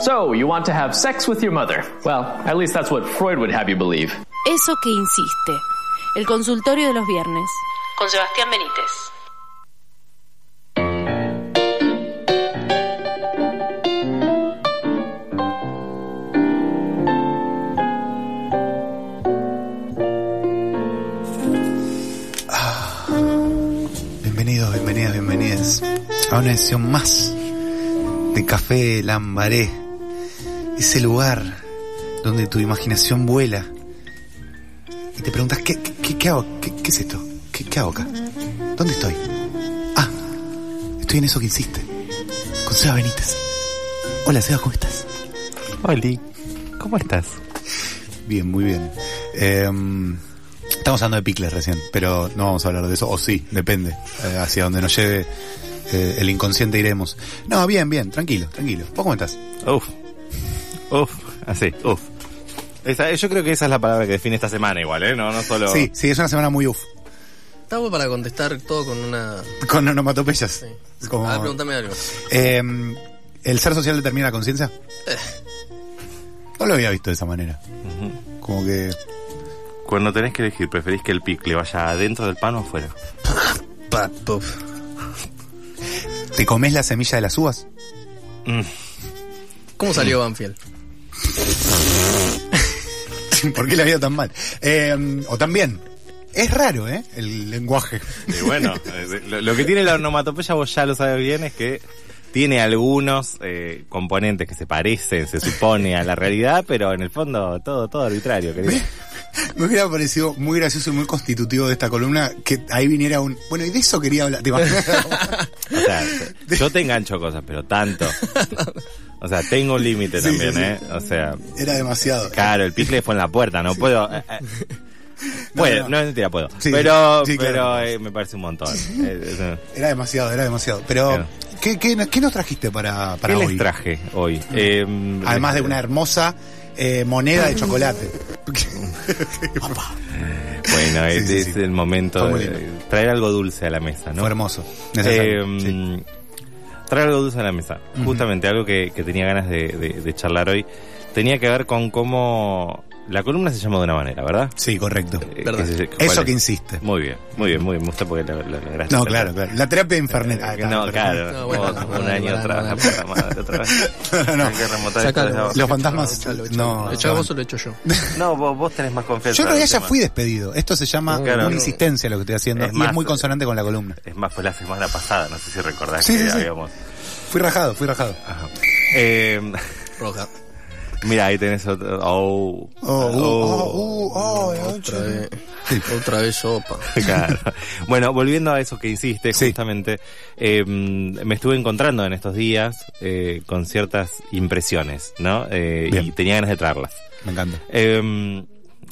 So, you want to have sex with your mother. Well, at least that's what Freud would have you believe. Eso que insiste. El consultorio de los viernes. Con Sebastián Benítez. Bienvenidos, bienvenidas, bienvenidas a una edición más de Café Lambaré. Ese lugar donde tu imaginación vuela y te preguntas, ¿qué, qué, qué hago? ¿Qué, qué es esto? ¿Qué, ¿Qué hago acá? ¿Dónde estoy? Ah, estoy en eso que insiste. Con Seba Benítez. Hola Seba, ¿cómo estás? Oli, ¿cómo estás? Bien, muy bien. Em, estamos hablando de picles recién, pero no vamos a hablar de eso. O sí, depende. Eh, hacia donde nos lleve eh, el inconsciente iremos. No, bien, bien, tranquilo, tranquilo. ¿Vos cómo estás? Uf, uf, así, uf. Esa- yo creo que esa es la palabra que define esta semana igual, ¿eh? No, no solo... Sí, sí, es una semana muy uff. Está bueno para contestar todo con una. Con onomatopeyas. Sí. Como- A ver, pregúntame algo. Em, ¿El ser social determina la conciencia? No lo había visto de esa manera. Como que... Cuando tenés que elegir, ¿preferís que el picle vaya adentro del pan o afuera? Pa, puf. ¿Te comes la semilla de las uvas? Mm, ¿Cómo salió Banfield? ¿Por qué la vida tan mal? Em, o también. Es raro, ¿eh? El lenguaje. y bueno, eh, lo, lo que tiene la onomatopeya, vos ya lo sabes bien, es que tiene algunos eh, componentes que se parecen, se supone, a la realidad, pero en el fondo todo, todo arbitrario, querido. Me hubiera parecido muy gracioso y muy constitutivo de esta columna que ahí viniera un... Bueno, y de eso quería hablar. ¿Te imaginas? O sea, yo te engancho cosas, pero tanto. O sea, tengo un límite Sí, también, sí. ¿eh? O sea, Era demasiado. claro, el picle fue en la puerta, no puedo. eh, eh. No, no. no, mentira, puedo. Pero claro. pero eh, me parece un montón. Era demasiado, era demasiado. Pero, Claro. ¿qué, qué, qué nos trajiste para, para ¿Qué hoy? les traje hoy? Eh, Además de una hermosa eh, moneda de chocolate. Bueno, Sí, es, sí, es sí. el momento de traer algo dulce a la mesa, ¿no? Fue hermoso. Eh, sí. Traer algo dulce a la mesa. Justamente algo que, que tenía ganas de, de- de charlar hoy. Tenía que ver con cómo... La columna se llama de una manera, ¿verdad? Sí, correcto. Eh, Verdad. ¿qué se- cuál Eso es? que insiste. Muy bien, muy bien, muy bien. Me gusta porque lo, lo lograste. No, claro, claro. La terapia infernal. Ah, Eh, no, claro. No, bueno, Vos, no, un no, año no, atrás, no, la no. puta madre, otra vez. No, no, Los fantasmas. No, ¿Lo chaval. vos o lo echo yo? No, vos, vos tenés más confianza. Yo en realidad ya fui despedido. Esto se llama Claro. una insistencia lo que estoy haciendo. Es y más, es muy consonante con la columna. Es más, fue la semana pasada, no sé si recordás Sí, que sí, sí. habíamos... Fui rajado, fui rajado. Ajá. Eh, Roja. Mira, ahí tenés otro... Oh. Oh, uh, oh, uh, oh, oh, Otra vez. Otra vez sopa. Claro. Bueno, volviendo a eso que Sí. justamente, eh, me estuve encontrando en estos días eh, con ciertas impresiones, ¿no? Eh, y tenía ganas de traerlas. Me encanta. Eh,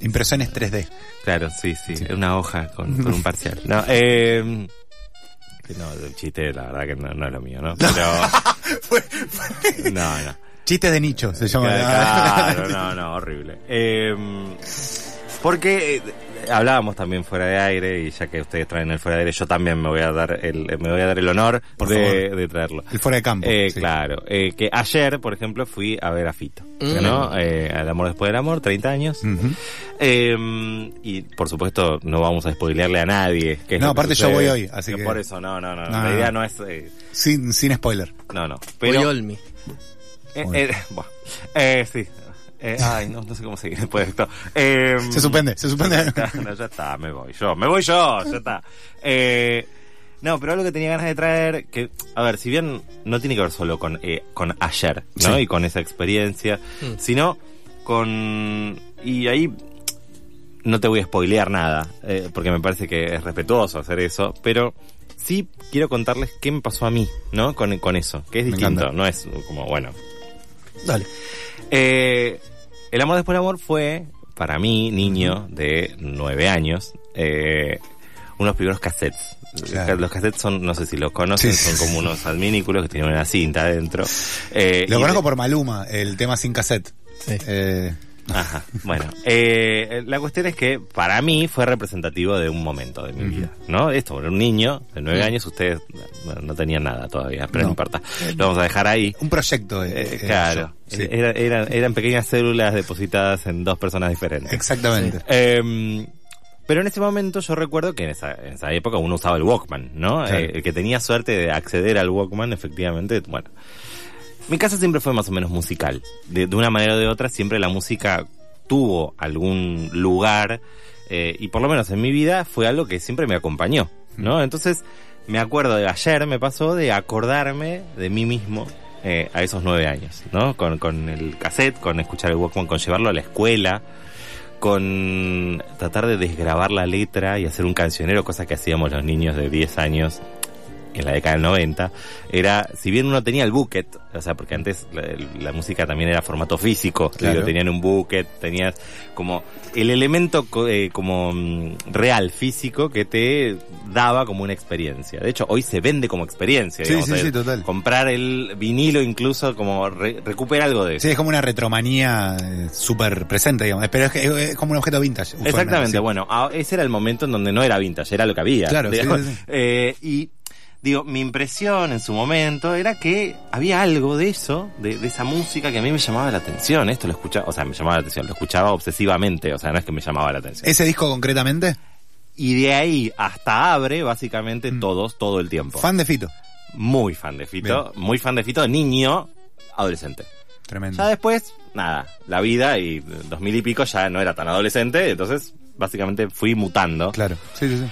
Impresiones 3D. claro, sí, sí, una hoja con, con un parcial. No, eh, que no, el chiste, la verdad que no, no es lo mío, ¿no? Pero, Fue- fue- no, no. Chistes de nicho se llama. Claro, no, no, horrible. Eh, porque eh, hablábamos también fuera de aire y ya que ustedes traen el fuera de aire, yo también me voy a dar el, me voy a dar el honor Por de, traerlo. El fuera de campo. Eh, sí. Claro, eh, que ayer, por ejemplo, fui a ver a Fito, Mm. ¿no? Eh, al amor después del amor, 30 años. Eh, y por supuesto no vamos a spoilearle a nadie. qué es No, que aparte yo voy hoy, así que- Por eso, no, no, no. No, la no, idea no. es... eh, Sin, sin spoiler. no, no. Pero... Pero... Eh, Bueno. eh. Eh, sí. Eh, ay, no, no sé cómo seguir después de esto. Eh, Se suspende, se suspende. no, ya está, me voy yo. Me voy yo, ya está. Eh, no, pero algo que tenía ganas de traer, que, a ver, si bien no tiene que ver solo con, eh, con ayer, ¿no? Sí. Y con esa experiencia, Mm. sino con... Y ahí no te voy a spoilear nada, eh, porque me parece que es respetuoso hacer eso, pero sí quiero contarles qué me pasó a mí, ¿no? Con, con eso, que es Me distinto, encanta. no es como, bueno, Dale. eh, el amor después del amor fue, para mí, niño de nueve años, eh, unos primeros cassettes. Claro. Los cassettes son, no sé si los conocen, Sí, son como unos adminículos que tienen una cinta adentro. Eh, Lo conozco de- por Maluma, el tema sin cassette. Sí. Eh, Ajá. Bueno, eh, la cuestión es que para mí fue representativo de un momento de mi vida, ¿no? Esto, era un niño de nueve años, ustedes bueno, no tenían nada todavía, pero no, No. importa. Lo vamos a dejar ahí. Un proyecto. eh, Eh, eh, claro, yo, sí. Era- era- eran pequeñas células depositadas en dos personas diferentes. Exactamente. Eh, pero en ese momento yo recuerdo que en esa, en esa época uno usaba el Walkman, ¿no? Claro. Eh, el que tenía suerte de acceder al Walkman, efectivamente, bueno. Mi casa siempre fue más o menos musical. De, de una manera o de otra, siempre la música tuvo algún lugar, eh, y por lo menos en mi vida fue algo que siempre me acompañó, ¿no? Entonces, me acuerdo de ayer, me pasó de acordarme de mí mismo eh, a esos nueve años, ¿no? Con, con el cassette, con escuchar el Walkman, con llevarlo a la escuela, con tratar de desgrabar la letra y hacer un cancionero, cosa que hacíamos los niños de 10 años en la década del 90, era, si bien uno tenía el bucket, o sea, porque antes la, la música también era formato físico, Claro. digo, tenían un bucket, tenías como el elemento eh, como mm, real, físico, que te daba como una experiencia. De hecho, hoy se vende como experiencia. Sí, digamos, sí, eh, sí, total. Comprar el vinilo incluso como re- recupera algo de eso. Sí, es como una retromanía eh, súper presente, digamos. Pero es, que es- es como un objeto vintage. Exactamente, bueno, ese era el momento en donde no era vintage, era lo que había. Claro, sí, digamos. Eh, y digo, mi impresión en su momento era que había algo de eso, de, de esa música que a mí me llamaba la atención. Esto lo escuchaba, o sea, me llamaba la atención, lo escuchaba obsesivamente, o sea, no es que me llamaba la atención. ¿Ese disco concretamente? Y de ahí hasta abre, básicamente, todos, todo el tiempo. Mm. Fan de Fito. Muy fan de Fito, muy fan de Fito, niño, adolescente. Tremendo. Ya después, nada, la vida y dos mil y pico ya no era tan adolescente, entonces básicamente fui mutando. Claro. Sí, sí, sí.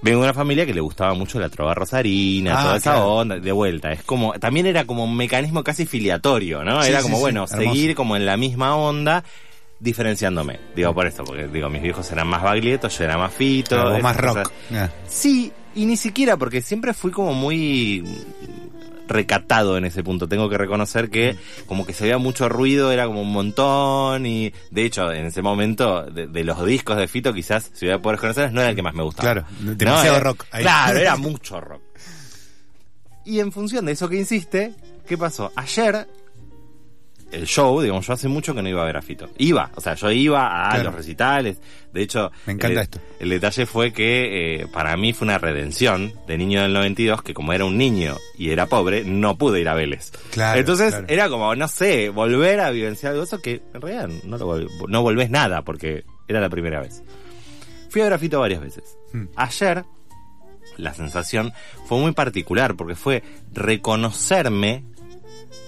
Vengo de una familia que le gustaba mucho la trova rosarina, Ah, toda esa claro. onda, de vuelta. Es como, también era como un mecanismo casi filiatorio, ¿no? Sí, era como, sí, bueno, seguir como en la misma onda, diferenciándome. Digo, por esto, porque digo, mis viejos eran más bagliettos, yo era más fito. Claro, más rock. Ah. Sí, y ni siquiera, porque siempre fui como muy recatado en ese punto. Tengo que reconocer que como que se veía mucho ruido, era como un montón y de hecho en ese momento de, de los discos de Fito quizás si hubiera poder conocerlos no era el que más me gustaba. Claro, demasiado Era- rock ahí. Claro, era mucho rock. Y en función de eso que insiste, ¿qué pasó? Ayer el show, digamos, yo hace mucho que no iba a ver a Fito. Iba, o sea, yo iba a Claro. los recitales. De hecho, Me encanta el, esto. el detalle fue que eh, para mí fue una redención de niño del 92, que como era un niño y era pobre, no pude ir a Vélez. Claro, Entonces claro. era como, no sé, volver a vivenciar algo eso que en realidad no, lo no volvés nada porque era la primera vez. Fui a ver a Fito varias veces. Hmm. Ayer la sensación fue muy particular porque fue reconocerme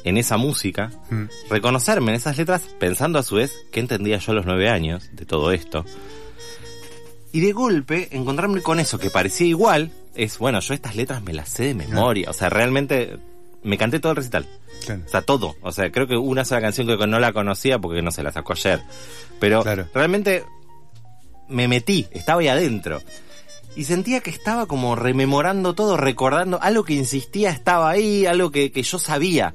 en esa música, Mm. reconocerme en esas letras pensando a su vez qué entendía yo a los nueve años de todo esto. Y de golpe encontrarme con eso que parecía igual, es bueno, yo estas letras me las sé de memoria, o sea, realmente me canté todo el recital. Claro. O sea, todo. O sea, creo que una sola canción que no la conocía porque no se la sacó ayer. Pero Claro. realmente me metí, estaba ahí adentro. Y sentía que estaba como rememorando todo, recordando algo que insistía estaba ahí, algo que, que yo sabía.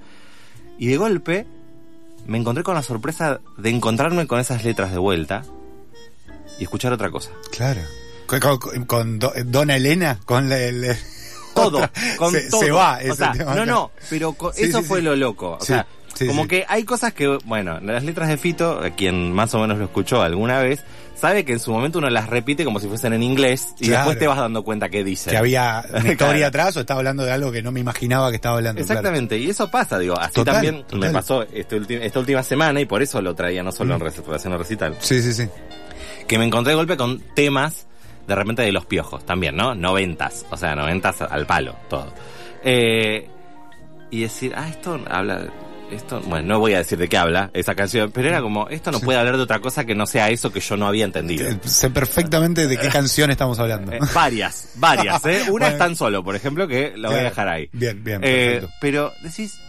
Y de golpe me encontré con la sorpresa de encontrarme con esas letras de vuelta y escuchar otra cosa. Claro. Con, con- con Do- Dona Elena, con la, el- todo, con se, todo. se va O ese sea, tema no, no, pero co- Sí, eso sí, fue sí. lo loco. O sea, sí, como sí. que hay cosas que, bueno, las letras de Fito, a quien más o menos lo escuchó alguna vez, sabe que en su momento uno las repite como si fuesen en inglés y Claro. después te vas dando cuenta que dice. Que había una historia Claro. atrás o estaba hablando de algo que no me imaginaba que estaba hablando. claro. Exactamente, y eso pasa, digo, así Total, también total. me pasó este esta última semana y por eso lo traía no solo en rec- relación al recital. Sí, sí, sí. que me encontré de golpe con temas de repente de los piojos también, ¿no? Noventas, o sea, noventas al palo, todo. Eh, y decir, ah, esto habla, esto, bueno, no voy a decir de qué habla esa canción, pero era como, esto no puede hablar de otra cosa que no sea eso que yo no había entendido. Eh, Sé perfectamente de qué canción estamos hablando. Eh, varias, varias, ¿eh? Una Bueno. es tan solo, por ejemplo, que la voy a dejar ahí. Bien, bien, Eh, perfecto. pero decís,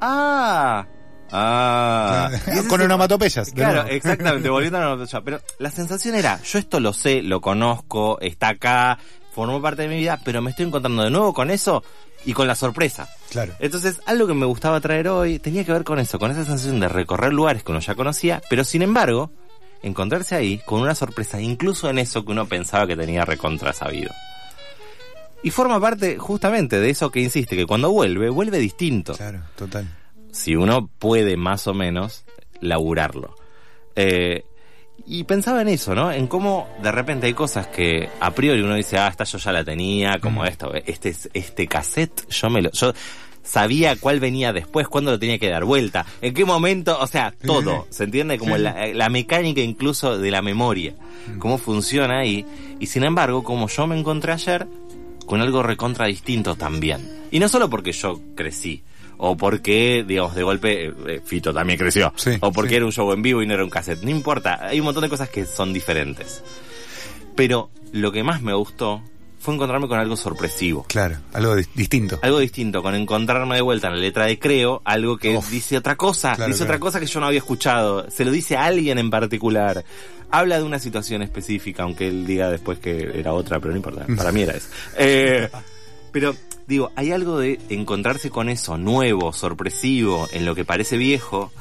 ah, ah. Con onomatopeyas. Claro, exactamente, volviendo a la noticia. Pero la sensación era, yo esto lo sé, lo conozco, está acá, formó parte de mi vida, pero me estoy encontrando de nuevo con eso y con la sorpresa. Claro. Entonces, algo que me gustaba traer hoy tenía que ver con eso, con esa sensación de recorrer lugares que uno ya conocía, pero sin embargo, encontrarse ahí con una sorpresa, incluso en eso que uno pensaba que tenía recontra sabido. Y forma parte justamente de eso que insiste, que cuando vuelve, vuelve distinto Claro, total. si uno puede más o menos laburarlo. Eh, y pensaba en eso, ¿no? En cómo de repente hay cosas que a priori uno dice, ah, esta yo ya la tenía, como esto, este, este cassette, yo me lo, yo sabía cuál venía después, cuándo lo tenía que dar vuelta, en qué momento, o sea, todo, ¿se entiende? Como la, la mecánica incluso de la memoria, cómo funciona ahí, y sin embargo, como yo me encontré ayer, con algo recontra distinto también. Y no solo porque yo crecí, o porque, digamos, de golpe eh, eh, Fito también creció, Sí, o porque sí. era un show en vivo y no era un cassette, no importa, hay un montón de cosas que son diferentes. Pero lo que más me gustó fue encontrarme con algo sorpresivo. Claro, algo di- distinto. Algo distinto, con encontrarme de vuelta en la letra de Creo, algo que Uf. dice otra cosa, Claro, dice claro. otra cosa que yo no había escuchado, se lo dice a alguien en particular, habla de una situación específica, aunque él diga después que era otra, pero no importa, para mí era eso. Eh, pero digo, hay algo de encontrarse con eso nuevo, sorpresivo, en lo que parece viejo,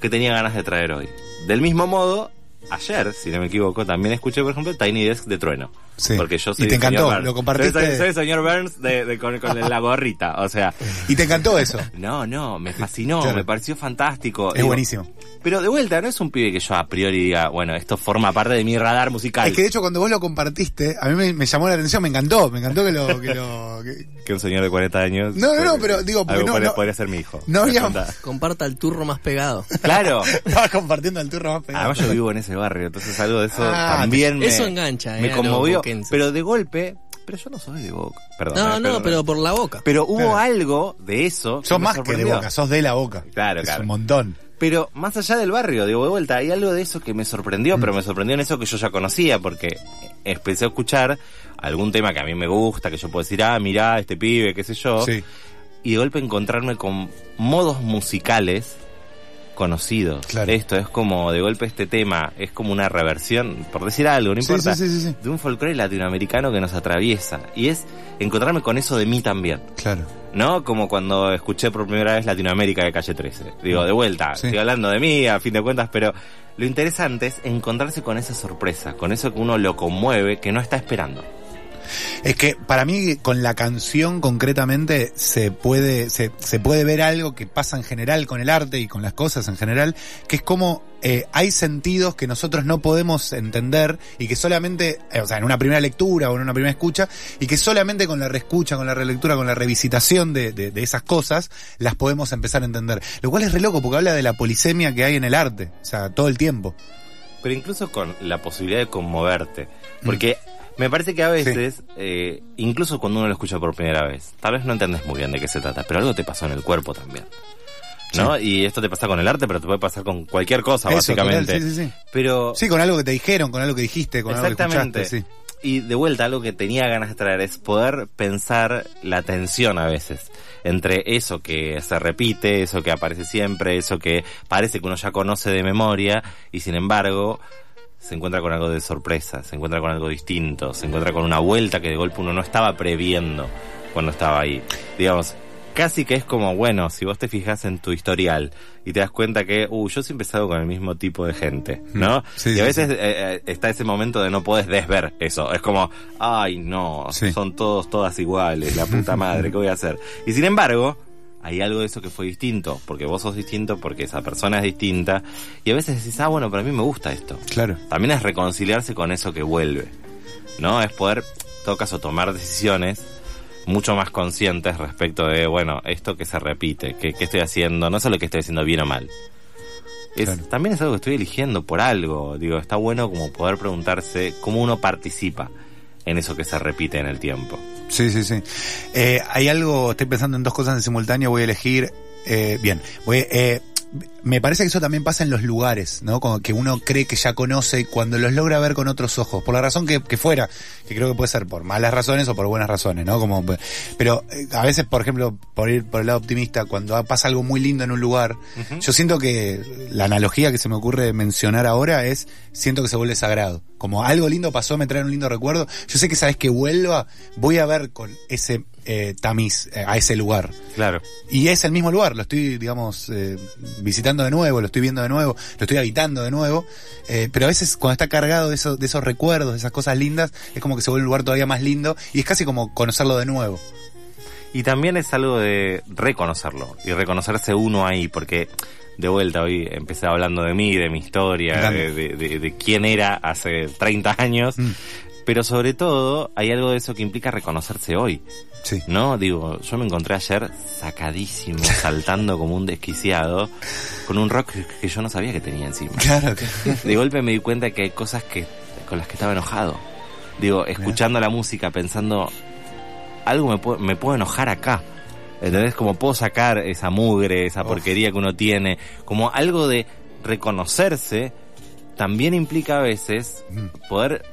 que tenía ganas de traer hoy. Del mismo modo, ayer, si no me equivoco, también escuché, por ejemplo, Tiny Desk de Trueno. Sí. Porque yo Y soy te el señor encantó, lo compartiste. Soy, soy el señor Burns de, de- con, con la gorrita, o sea. Y te encantó eso. No, no, me fascinó, Claro. me pareció fantástico. Es Digo, buenísimo. Pero de vuelta, no es un pibe que yo a priori diga, bueno, esto forma parte de mi radar musical. Es que de hecho cuando vos lo compartiste, a mí me, me llamó la atención, me encantó, me encantó que lo... Que lo que- Que un señor de 40 años. No, no, no, pero digo, algo no- podría, no- podría ser mi hijo. no había-. Comparta el turro más pegado. Claro. Estaba compartiendo el turno más pegado. Además yo vivo en ese barrio, entonces algo de eso Ah, también me, eso engancha, eh, me conmovió. Pero de golpe, pero yo no soy de Boca. Perdón. No, eh, no, pero por la boca. Pero hubo Claro. algo de eso. Sos más que de boca, sos de la boca. Claro, es claro. un montón. Pero más allá del barrio, digo, de vuelta, hay algo de eso que me sorprendió, Mm. pero me sorprendió en eso que yo ya conocía, porque empecé a escuchar algún tema que a mí me gusta, que yo puedo decir, ah, mirá, este pibe, qué sé yo, Sí. y de golpe encontrarme con modos musicales conocidos. Claro. Esto es como, de golpe este tema, es como una reversión, por decir algo, no importa, sí, sí, sí, sí. de un folclore latinoamericano que nos atraviesa. Y es encontrarme con eso de mí también. Claro. ¿No? Como cuando escuché por primera vez Latinoamérica de Calle 13. Digo, de vuelta, estoy hablando de mí a fin de cuentas, pero lo interesante es encontrarse con esa sorpresa, con eso que uno lo conmueve, que no está esperando. Es que para mí con la canción concretamente se puede, se, se puede ver algo que pasa en general con el arte y con las cosas en general, que es como eh, hay sentidos que nosotros no podemos entender y que solamente, eh, o sea, en una primera lectura o en una primera escucha, y que solamente con la reescucha, con la relectura, con la revisitación de, de, de esas cosas, las podemos empezar a entender. Lo cual es re loco porque habla de la polisemia que hay en el arte, o sea, todo el tiempo. Pero incluso con la posibilidad de conmoverte. Porque me parece que a veces, eh, incluso cuando uno lo escucha por primera vez, tal vez no entendés muy bien de qué se trata, pero algo te pasó en el cuerpo también. ¿No? Y esto te pasa con el arte, pero te puede pasar con cualquier cosa, Eso, básicamente. total, sí, sí, sí. Pero Sí, con algo que te dijeron, con algo que dijiste, con algo que Exactamente. escuchaste, sí. Y de vuelta, algo que tenía ganas de traer es poder pensar la tensión a veces entre eso que se repite, eso que aparece siempre, eso que parece que uno ya conoce de memoria y sin embargo se encuentra con algo de sorpresa, se encuentra con algo distinto, se encuentra con una vuelta que de golpe uno no estaba previendo cuando estaba ahí. Digamos, casi que es como, bueno, si vos te fijas en tu historial y te das cuenta que, uh, yo siempre salgo con el mismo tipo de gente, ¿no? Mm. Sí, y a veces eh, eh, está ese momento de no podés desver eso. Es como, ay, no, son todos, todas iguales, la puta madre, ¿qué voy a hacer? Y sin embargo, hay algo de eso que fue distinto, porque vos sos distinto, porque esa persona es distinta, y a veces decís, ah, bueno, pero a mí me gusta esto. Claro. También es reconciliarse con eso que vuelve, ¿no? Es poder, en todo caso, tomar decisiones mucho más conscientes respecto de, bueno, esto que se repite, que, que estoy haciendo, no solo que estoy haciendo bien o mal. Es, Claro. También es algo que estoy eligiendo por algo. Digo, está bueno como poder preguntarse cómo uno participa en eso que se repite en el tiempo. Sí, sí, sí. Eh, hay algo, estoy pensando en dos cosas en simultáneo, voy a elegir, eh, bien, voy, eh, me parece que eso también pasa en los lugares, ¿no? Como que uno cree que ya conoce y cuando los logra ver con otros ojos, por la razón que, que fuera, que creo que puede ser por malas razones o por buenas razones, ¿no? Como, pero eh, a veces, por ejemplo, por ir por el lado optimista, cuando pasa algo muy lindo en un lugar, yo siento que la analogía que se me ocurre mencionar ahora es, siento que se vuelve sagrado. Como algo lindo pasó, me trae un lindo recuerdo. Yo sé que sabes que vuelva, voy a ver con ese eh, tamiz eh, a ese lugar. Claro. Y es el mismo lugar, lo estoy, digamos, eh, visitando de nuevo, lo estoy viendo de nuevo, lo estoy habitando de nuevo. eh, pero a veces cuando está cargado de, esos de esos recuerdos, de esas cosas lindas, es como que se vuelve un lugar todavía más lindo y es casi como conocerlo de nuevo. Y también es algo de reconocerlo y reconocerse uno ahí, porque de vuelta hoy empecé hablando de mí, de mi historia, de, de- de- de quién era hace 30 años, Mm. Pero sobre todo hay algo de eso que implica reconocerse hoy. Sí. ¿No? Digo, yo me encontré ayer sacadísimo, saltando como un desquiciado, con un rock que yo no sabía que tenía encima. Claro que De golpe me di cuenta que hay cosas que con las que estaba enojado. Digo, escuchando la música, pensando, algo me, puede- me puedo enojar acá. ¿Entendés? Como puedo sacar esa mugre, esa Uf. porquería que uno tiene, como algo de reconocerse, también implica a veces Mm. poder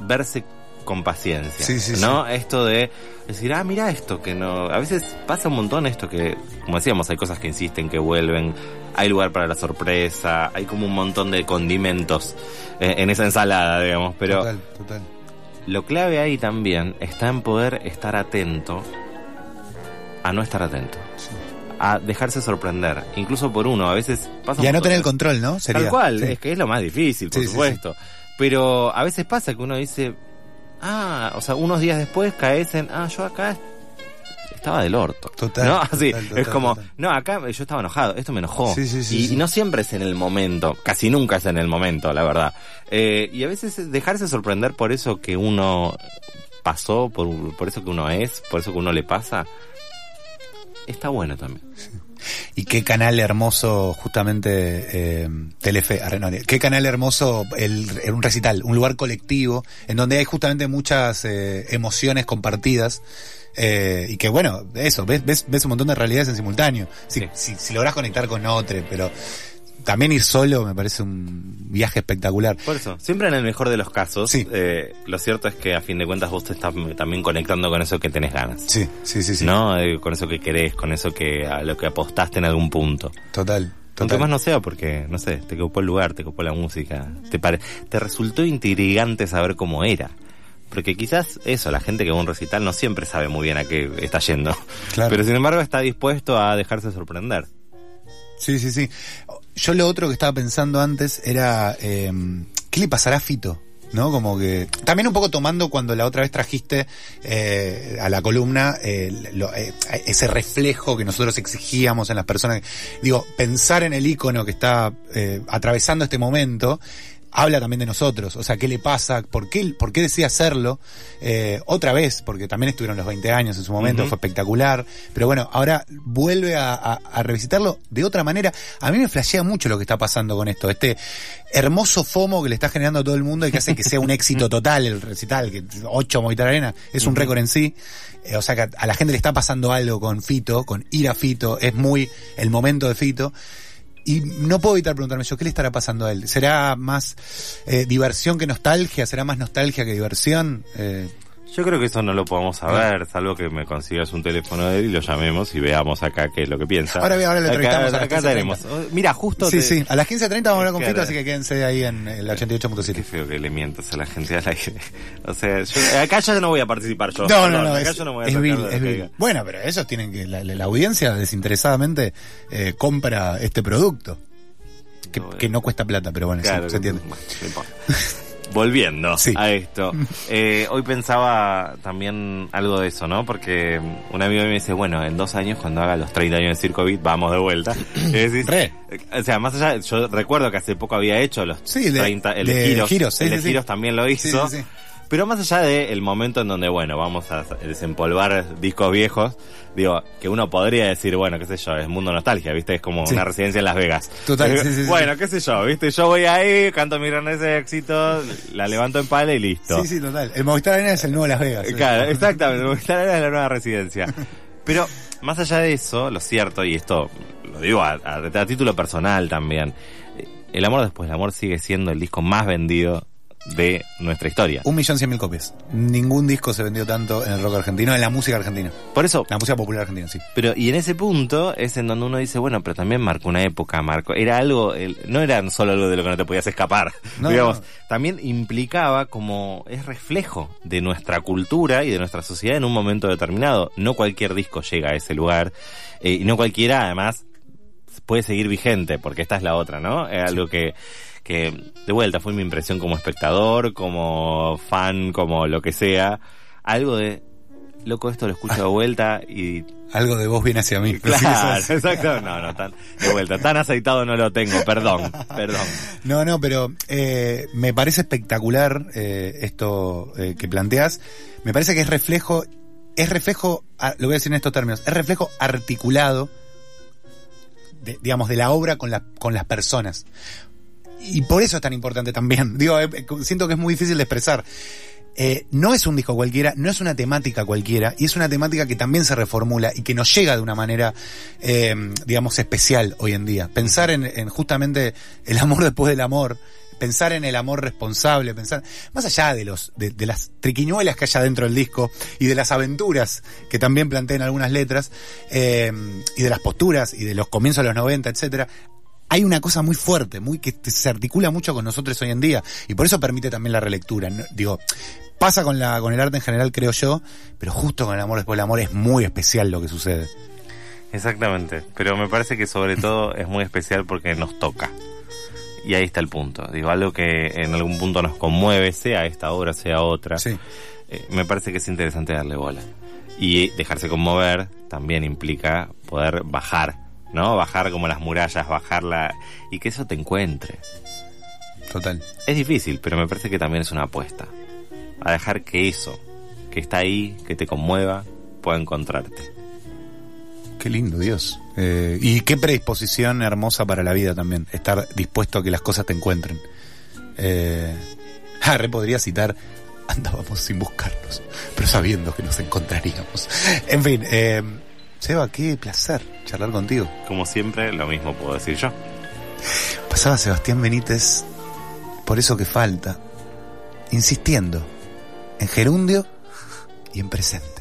verse con paciencia. Sí, sí, ¿No? Esto de decir, ah, mira esto, que no. A veces pasa un montón esto que, como decíamos, hay cosas que insisten, que vuelven, hay lugar para la sorpresa, hay como un montón de condimentos eh, en esa ensalada, digamos. Pero Total, total. lo clave ahí también está en poder estar atento a no estar atento. A dejarse sorprender, incluso por uno. A veces pasa Y a no tener el control, ¿no? Sería. Tal cual, Sí. es que es lo más difícil, por Sí, sí, supuesto. Pero a veces pasa que uno dice, ah, o sea, unos días después caes en, ah, yo acá estaba del orto. Total, ¿No? Así, total, es como, total. no, acá yo estaba enojado, esto me enojó. Sí, sí, sí, y, no siempre es en el momento, casi nunca es en el momento, la verdad. Eh, y a veces es dejarse sorprender por eso que uno pasó, por, por eso que uno es, por eso que uno le pasa, está bueno también. Y qué canal hermoso, justamente, eh, Telefe, arre, no, qué canal hermoso, el, un recital, un lugar colectivo, en donde hay justamente muchas eh, emociones compartidas. eh, y que bueno, eso, ves, ves, ves un montón de realidades en simultáneo. Si, Sí. si, si lográs conectar con otro, pero también ir solo me parece un viaje espectacular. Por eso, siempre en el mejor de los casos, Sí. eh, lo cierto es que a fin de cuentas vos te estás también conectando con eso que tenés ganas. Sí, sí, sí, sí. ¿No? Eh, con eso que querés, con eso que a lo que apostaste en algún punto. Total, Aunque más no sea porque, no sé, te copó el lugar, te copó la música, te pare... te resultó intrigante saber cómo era. Porque quizás eso, la gente que va a un recital no siempre sabe muy bien a qué está yendo. Claro. Pero sin embargo está dispuesto a dejarse sorprender. Sí, sí, sí. Yo lo otro que estaba pensando antes era, eh, ¿qué le pasará a Fito? ¿No? Como que, también un poco tomando cuando la otra vez trajiste eh, a la columna eh, lo- eh, ese reflejo que nosotros exigíamos en las personas. Digo, pensar en el ícono que está eh, atravesando este momento habla también de nosotros, o sea, qué le pasa, por qué, por qué decide hacerlo, eh, otra vez, porque también estuvieron los 20 años en su momento, fue espectacular, pero bueno, ahora vuelve a, a- a revisitarlo de otra manera. A mí me flashea mucho lo que está pasando con esto, este hermoso FOMO que le está generando a todo el mundo y que hace que sea un éxito total el recital, que 8 Movistar Arena es un récord en sí. Eh, o sea que a, a la gente le está pasando algo con Fito, con ir a Fito, es muy el momento de Fito. Y no puedo evitar preguntarme yo, ¿qué le estará pasando a él? ¿Será más eh, diversión que nostalgia? ¿Será más nostalgia que diversión? Eh, Yo creo que eso no lo podemos saber, salvo que me consigas un teléfono de él y lo llamemos y veamos acá qué es lo que piensa. Ahora- ahora lo Acá- entrevistamos a las Acá 15:30. tenemos. Mira, justo sí, te- sí, a las 15.30 vamos a hablar con. Fito, así que quédense ahí en el Qué 88.7. feo que le mientas a la gente al aire. O sea, yo- acá ya no voy a participar yo. No, no, no, acá es, yo no voy a es vil, es vil. Bueno, pero ellos tienen que, la, la- la audiencia desinteresadamente eh, compra este producto. Que, No, que no cuesta plata, pero bueno, sí, Claro, se entiende. bueno, no importa. Volviendo Sí. a esto, eh, hoy pensaba también algo de eso, ¿no? Porque un amigo me dice, bueno, en dos años cuando haga los 30 años de Circo Beat, vamos de vuelta. Y decís, Re. O sea, más allá, yo recuerdo que hace poco había hecho los Sí, el de- 30, el de, de Giros, Giros, sí, el de. Giros también lo hizo. Pero más allá del momento en donde, bueno, vamos a desempolvar discos viejos, digo, que uno podría decir, bueno, qué sé yo, es mundo nostalgia, ¿viste? Es como Sí. una residencia en Las Vegas. Total, Eh, sí, sí. Bueno, qué sé yo, ¿viste? Yo voy ahí, canto mis grandes éxitos, la levanto en pala y listo. Sí, sí, total. El Movistar Arena es el nuevo Las Vegas. Eh, Claro, exactamente, Movistar era la nueva residencia. Pero, más allá de eso, lo cierto, y esto lo digo a, a- a título personal también, eh, El Amor Después del Amor sigue siendo el disco más vendido de nuestra historia. Un millón cien mil copias. Ningún disco se vendió tanto en el rock argentino, en la música argentina. Por eso, La música popular argentina, sí. pero y en ese punto es en donde uno dice, bueno, pero también marcó una época, marcó, era algo, el- no era solo algo de lo que no te podías escapar, No, digamos, no. también implicaba como, es reflejo de nuestra cultura y de nuestra sociedad en un momento determinado. No cualquier disco llega a ese lugar, eh, y no cualquiera además puede seguir vigente, porque esta es la otra, ¿no? Es algo que, que, de vuelta, fue mi impresión como espectador, como fan, como lo que sea, algo de loco, esto lo escucho de vuelta y... Algo de vos viene hacia mí. Claro, exacto. No, no, tan, de vuelta. Tan aceitado no lo tengo, perdón, perdón. No, no, pero eh, me parece espectacular eh, esto eh, que planteas. Me parece que es reflejo, es reflejo, lo voy a decir en estos términos, es reflejo articulado, de, digamos, de la obra con, la, con las personas. Y por eso es tan importante también. Digo, eh, siento que es muy difícil de expresar. Eh, no es un disco cualquiera, no es una temática cualquiera, y es una temática que también se reformula y que nos llega de una manera, eh, digamos, especial hoy en día. Pensar en, en justamente el amor después del amor, pensar en el amor responsable, pensar, más allá de los, de, las triquiñuelas que haya dentro del disco y de las aventuras que también plantean algunas letras, eh, y de las posturas y de los comienzos de los 90, etcétera, hay una cosa muy fuerte, muy que se articula mucho con nosotros hoy en día y por eso permite también la relectura. ¿no? Digo, pasa con la con el arte en general, creo yo, pero justo con el amor después del amor es muy especial lo que sucede. Exactamente, pero me parece que sobre todo es muy especial porque nos toca. Y ahí está el punto. Digo, algo que en algún punto nos conmueve, sea esta obra, sea otra. Sí. Eh, me parece que es interesante darle bola. Y dejarse conmover también implica poder bajar, ¿no? Bajar como las murallas, bajarla y que eso te encuentre. Total. Es difícil, pero me parece que también es una apuesta. A dejar que eso, que está ahí, que te conmueva, pueda encontrarte. Qué lindo, Dios. Eh, y qué predisposición hermosa para la vida también, estar dispuesto a que las cosas te encuentren. Eh, ah, re podría citar, andábamos sin buscarnos, pero sabiendo que nos encontraríamos. En fin, eh, Seba, qué placer charlar contigo. Como siempre, lo mismo puedo decir yo. Pasaba Sebastián Benítez por eso que falta, insistiendo en gerundio y en presente.